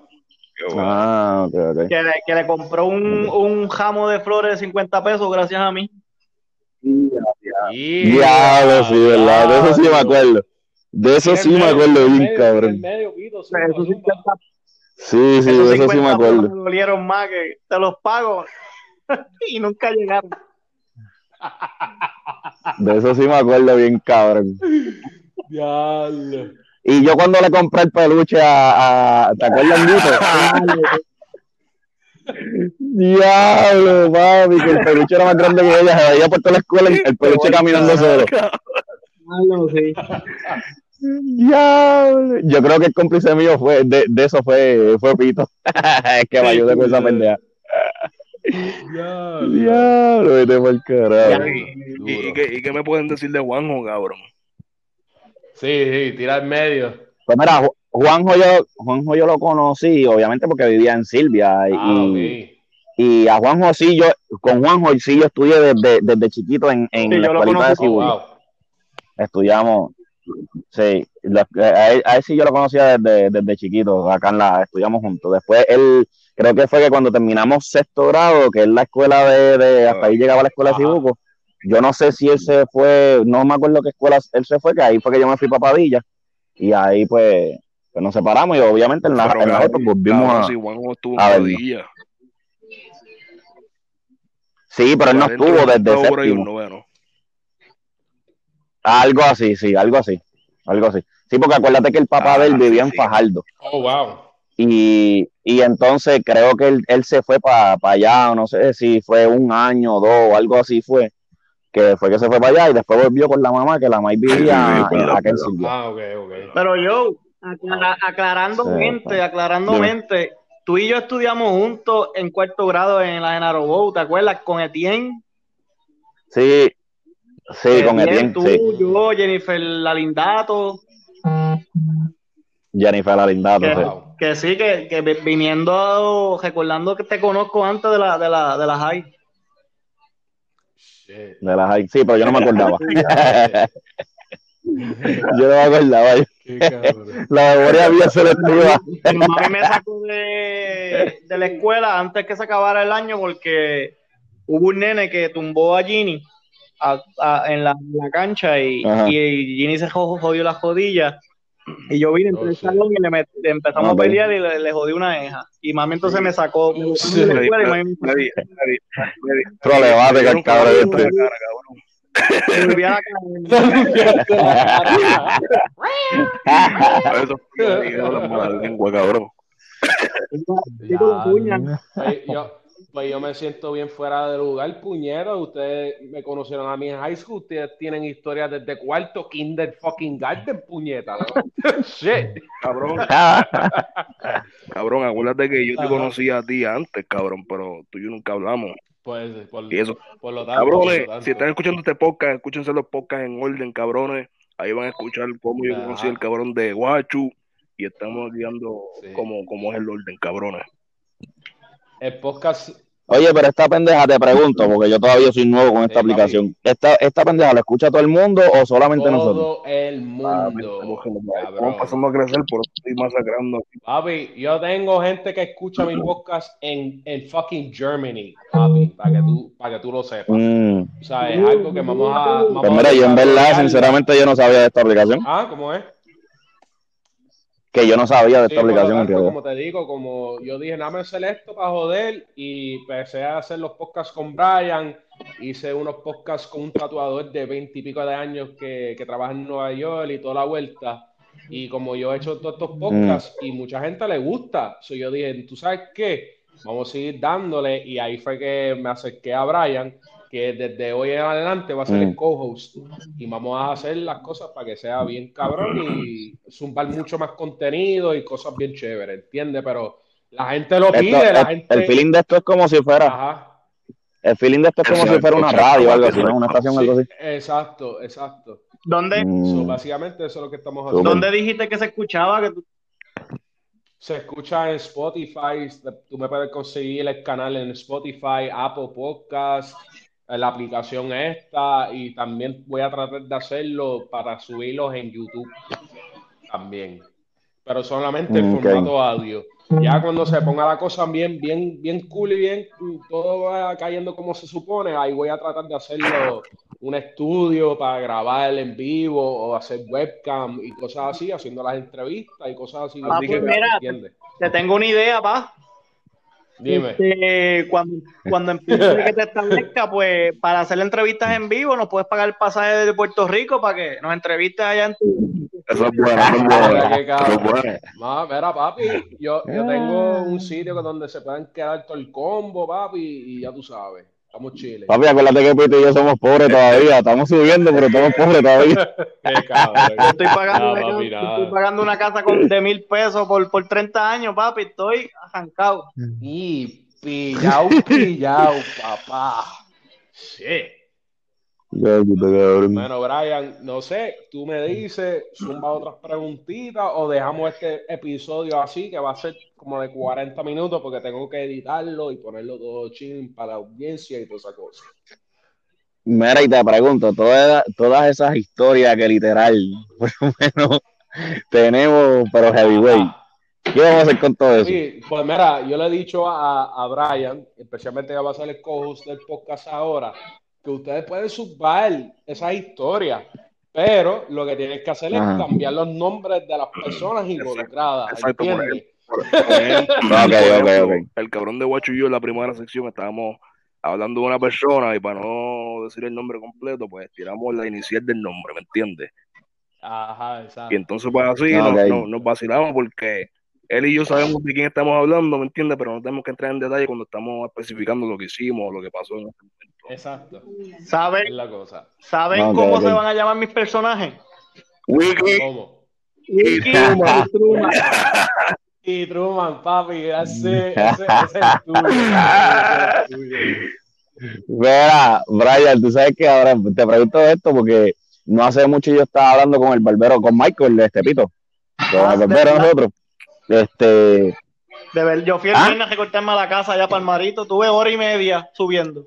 Qué bueno. Ah, ok, ok. Que le, que le compró un, un ramo de flores de 50 pesos gracias a mí. Diablo, sí, ¿verdad? De eso sí me acuerdo. De eso sí me acuerdo bien, cabrón. medio, Pito, zumba, Esos zumba. 50, Sí, sí, de eso sí me 50 pesos acuerdo. me dolieron más que te los pago y nunca llegaron. De eso sí me acuerdo bien, cabrón. Diablo. Y yo cuando le compré el peluche a, a ¿te acuerdas? Diablo, papi, que el peluche era más grande que ella, se veía por toda la escuela el el peluche caminando solo. Diablo, sí. Diablo. Yo creo que el cómplice mío fue, de, de eso fue, fue Pito. es que me ayudó con esa pendeja. Diablo. Diablo, vete por carajo. ¿Y, y, y qué, ¿Y qué me pueden decir de Juanjo, cabrón? Sí, sí, tira en medio. Pues mira, Ju- Juanjo yo, Juanjo yo lo conocí, obviamente porque vivía en Silvia. Y, Ah, ok. y a Juanjo sí, yo, con Juanjo sí yo estudié desde, desde chiquito en, en Sí, la escuelita de. Oh, Cibú. wow. Estudiamos, sí, la- a él, a él sí yo lo conocía desde, desde chiquito, acá en la, estudiamos juntos. Después él, creo que fue que cuando terminamos sexto grado, que es la escuela de, de hasta ahí llegaba la escuela de. Cibuco, yo no sé si él se fue, no me acuerdo qué escuela él se fue, que ahí fue que yo me fui para Padilla, y ahí pues, pues nos separamos y obviamente en la, Pero, en la cabrón, otra volvimos cabrón, a... si Juanjo estuvo a en verlo. Padilla. Sí, pero él no estuvo de desde séptimo. Algo así, sí, algo así, algo así. Sí, porque acuérdate que el papá Ah, de él vivía sí, en. Fajardo. Oh, wow. Y, y entonces creo que él, él se fue para allá, no sé si fue un año o dos o algo así fue, que fue que se fue para allá y después volvió con la mamá, que la mamá vivía en Kensington. Ah, ok, ok. Pero yo, aclara- aclarando Sí, mente, aclarando Dime. mente, tú y yo estudiamos juntos en cuarto grado en la Genaro Bow, ¿te acuerdas? Con Etienne. Sí, sí, con Etienne, tú, sí. yo, Jennifer Lalindato, Jennifer Alindato, que, sí. Que sí, que, que vi- viniendo, recordando que te conozco antes de la, de la, de la high. De las high. Sí, pero yo no me acordaba. yo no me acordaba. Qué. La memoria mía selectiva. Mi mamá me sacó de, de la escuela antes que se acabara el año porque hubo un nene que tumbó a Ginny a- a- en, la, en la cancha y, Ajá. y Ginny se jo- jodió las rodillas. Y yo vine, entré Oh, al salón y le, met- le empezamos Ok. a pelear y le, le jodí una eja. Y mami entonces me sacó nunca cabrón me este. me volví a la cara. Eso fue la lengua, cabrón. Yo, pues yo me siento bien fuera de lugar, puñero. Ustedes me conocieron a mí en high school. Ustedes tienen historias desde cuarto, kinder fucking garden, puñeta. ¿no? Shit. Cabrón, cabrón, acuérdate que yo te Ajá. conocía a ti antes, cabrón, pero tú y yo nunca hablamos. Pues, por, Y eso, por lo tanto, por cabrones, lo tanto. si están escuchando este podcast, escúchense los podcasts en orden, cabrones. Ahí van a escuchar cómo yo conocí al cabrón de Guachu y estamos guiando Sí. cómo, cómo es el orden, cabrones. El podcast, Oye, pero esta pendeja te pregunto, porque yo todavía soy nuevo con esta Sí, aplicación. ¿Esta, ¿Esta pendeja la escucha todo el mundo o solamente nosotros? todo el Ah, mundo. estamos pasando a crecer, por eso estoy masacrando. Papi, yo tengo gente que escucha mi podcast en, en fucking Germany, papi, para que tú, para que tú lo sepas. Mm. O sea, es algo que vamos a. Vamos Pues a mira, yo en verdad, sinceramente, yo no sabía de esta aplicación. Ah, ¿cómo es? Que yo no sabía de Sí, esta lo aplicación. tanto, como te digo, como yo dije, nada más esto para joder y empecé a hacer los podcasts con Brian, hice unos podcasts con un tatuador de veinte y pico de años que, que trabaja en Nueva York y toda la vuelta. Y como yo he hecho todos estos podcasts y mucha gente le gusta, so yo dije, ¿tú sabes qué? Vamos a seguir dándole y ahí fue que me acerqué a Brian, que desde hoy en adelante va a ser Mm. el co-host y vamos a hacer las cosas para que sea bien cabrón y zumbar mucho más contenido y cosas bien chéveres, ¿entiendes? Pero la gente lo Esto- pide, la el, gente... el feeling de esto es como si fuera, Ajá. el feeling de esto es como si fuera una radio o algo así. Una estación o Sí, algo así. exacto, exacto. ¿Dónde, So, Mm. básicamente eso es lo que estamos haciendo. ¿Dónde dijiste que se escuchaba? Que tú- Se escucha en Spotify, tú me puedes conseguir el canal en Spotify, Apple Podcast, en la aplicación esta y también voy a tratar de hacerlo para subirlos en YouTube también, pero solamente en Ok. formato audio. Ya cuando se ponga la cosa bien, bien, bien cool y bien, todo va cayendo como se supone, ahí voy a tratar de hacerlo un estudio para grabar en vivo o hacer webcam y cosas así, haciendo las entrevistas y cosas así. Ah, pues mira, te tengo una idea, pa. Dime. Este, cuando, cuando empiece que te establezca, pues para hacer entrevistas en vivo, nos puedes pagar el pasaje de Puerto Rico para que nos entrevistes allá en tu. Eso es bueno, eso es Mira bueno. qué Eso es cabrón. bueno. Ma, mira, papi, yo, yo tengo un sitio que donde se pueden quedar todo el combo, papi, y ya tú sabes, estamos chiles. Papi, acuérdate que Pito y yo somos pobres todavía. Estamos subiendo, pero estamos pobres todavía. Qué cabrón. Yo estoy pagando, Nada, una, papi, casa, nada. estoy pagando una casa con, de mil pesos por, por 30 años, papi. Estoy arrancado. Y pillao, pillao, papá. Sí. Bueno, Brian, no sé, tú me dices, zumba otras preguntitas o dejamos este episodio así, que va a ser como de 40 minutos, porque tengo que editarlo y ponerlo todo chin para la audiencia y toda esa cosa. Mira, y te pregunto, todas, todas esas historias que literal, por lo menos, tenemos, pero heavyweight. ¿Qué vamos a hacer con todo eso? Sí, pues mira, yo le he dicho a, a Brian, especialmente que va a ser el co-host del podcast ahora, que ustedes pueden subir esas historias, pero lo que tienen que hacer Ajá. es cambiar los nombres de las personas involucradas, exacto, por ¿entiendes? Por ejemplo, Ok, por ok, ejemplo, ok. El cabrón de Guacho y yo en la primera sección estábamos hablando de una persona y para no decir el nombre completo, pues tiramos la inicial del nombre, ¿me entiendes? Ajá, exacto. Y entonces pues así nos, ok. nos- nos vacilamos porque él y yo sabemos de quién estamos hablando, ¿me entiendes? Pero no tenemos que entrar en detalle cuando estamos especificando lo que hicimos o lo que pasó en ese momento. Exacto. Es ¿Saben, la cosa. ¿saben Ok, cómo se van a llamar mis personajes? Wiki, ¿Cómo? Wiki y Truman. Y Truman, papi, ese, ese, ese es el tuyo. Ese es el tuyo. Mira, Brian, tú sabes que ahora te pregunto esto porque no hace mucho yo estaba hablando con el barbero, con Michael, este Pito, con Ah, el de barbero nosotros. Este, De ver, yo fui el ¿Ah? viernes a recortarme a la casa allá para el marito, tuve hora y media subiendo.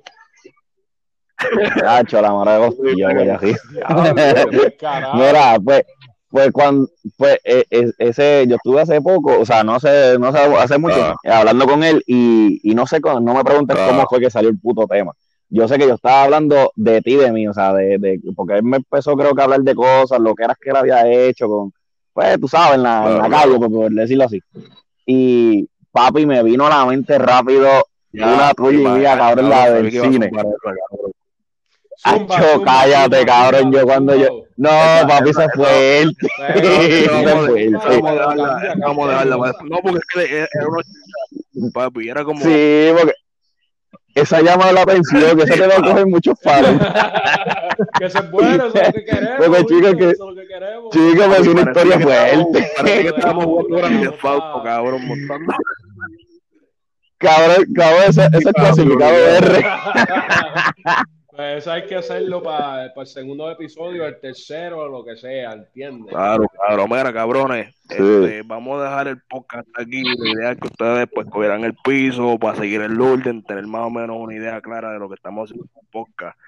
Hacho, la madre de carajo. Mira, pues, pues cuando, pues, eh, eh, ese, yo estuve hace poco, o sea, no sé, no sé, hace mucho, eh, hablando con él y, y no sé, no me preguntes cómo fue que salió el puto tema. Yo sé que yo estaba hablando de ti, de mí, o sea, de, de, porque él me empezó, creo que a hablar de cosas, lo que eras que él había hecho con, pues, tú sabes, en la, en la calle, por, por decirlo así. Y papi me vino a la mente rápido una tuya y mía, cabrón, la del cine. Zumba, Acho, zumba, cállate, zumba, cabrón, zumba, yo cuando yo, no, papi, se fue él. No, porque es que era una papi, era como Sí, porque esa llama la atención, que eso te va a coger muchos palos. que eso es bueno, eso es lo que queremos. Porque, chicos, que- eso es lo que queremos. Chico, pues una historia fuerte. Parece que estábamos jugando Theft Auto, cabrón, montando. Cabrón, cabrón, ese, ese es clasificado R. Pues eso hay que hacerlo para el segundo episodio, el tercero, lo que sea, ¿entiendes? Claro, claro, mira, cabrones, Sí. este, vamos a dejar el podcast aquí. La idea es que ustedes pues cogieran el piso para seguir el orden, tener más o menos una idea clara de lo que estamos haciendo en el podcast.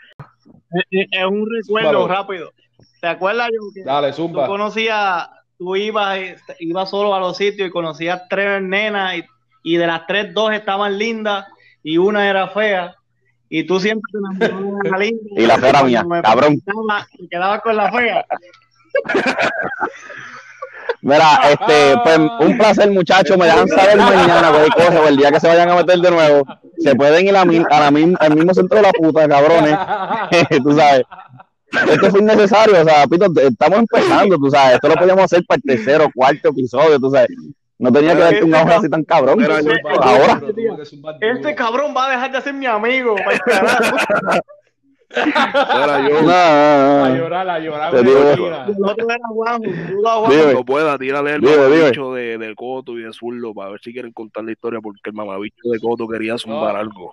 Es es un recuerdo rápido. ¿Te acuerdas, yo que Dale, tú zumba. conocías, tú ibas, eh, ibas solo a los sitios y conocías tres nenas y, y de las tres, dos estaban lindas y una era fea? Y tú siempre te enamorabas de la linda. Y la fea mía, cabrón. Te quedabas con la fea. Mira, este, pues un placer, muchachos. Me dejan saber mañana cualquier cosa o el día que se vayan a meter de nuevo. Se pueden ir a, mi- a la al mismo centro de la puta, cabrones. tú sabes. Esto fue innecesario, o sea, Pito, estamos empezando, tú sabes. Esto lo podíamos hacer para el tercero, cuarto episodio, tú sabes. No tenía que darte un ojo así tan cabrón. Mira, yo- Ahora. Este cabrón va a dejar de ser mi amigo. Mira, yo No, no, A no. llorar, a llorar. Te digo- era cuando pueda, tírale el Dime, dime. mamabicho de, de Coto y de Zurdo para ver si quieren contar la historia porque el mamabicho de Coto quería zumbar No. algo.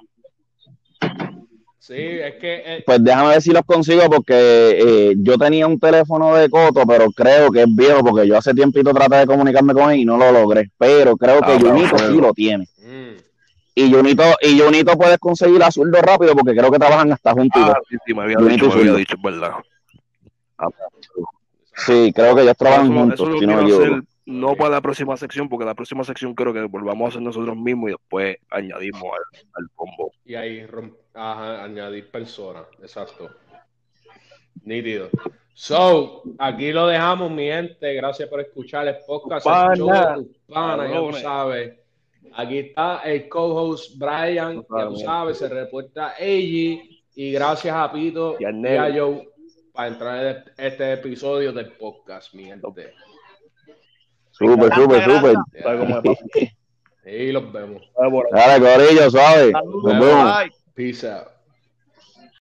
Sí, es que eh, Pues déjame ver si los consigo porque eh, yo tenía un teléfono de Coto, pero creo que es viejo porque yo hace tiempito traté de comunicarme con él y no lo logré. Pero creo que Ah, Junito sí lo tiene. mm, Y Junito, y Junito puedes conseguir a Zurdo rápido porque creo que trabajan hasta juntos. Ah, sí, sí, me había Junito dicho, me había Zurdo. dicho, es verdad. Sí, creo que ellos trabajan Eso, juntos, eso lo si no me quiero equivoco. hacer no para la próxima sección, porque la próxima sección creo que volvamos a hacer nosotros mismos y después añadimos al, al combo. y ahí rom- ajá, añadir personas, exacto. Nítido. So, aquí lo dejamos, mi gente. Gracias por escuchar el podcast. el Pana. show ya tú sabes. Aquí está el co-host Brian, ya tú sabes, se reporta Eiji. Y gracias a Pito Y y a. Joe para entrar en este episodio del podcast, mi gente. Súper, súper, súper. Y los vemos. Dale, Corillo, suave. Nos vemos. Peace out.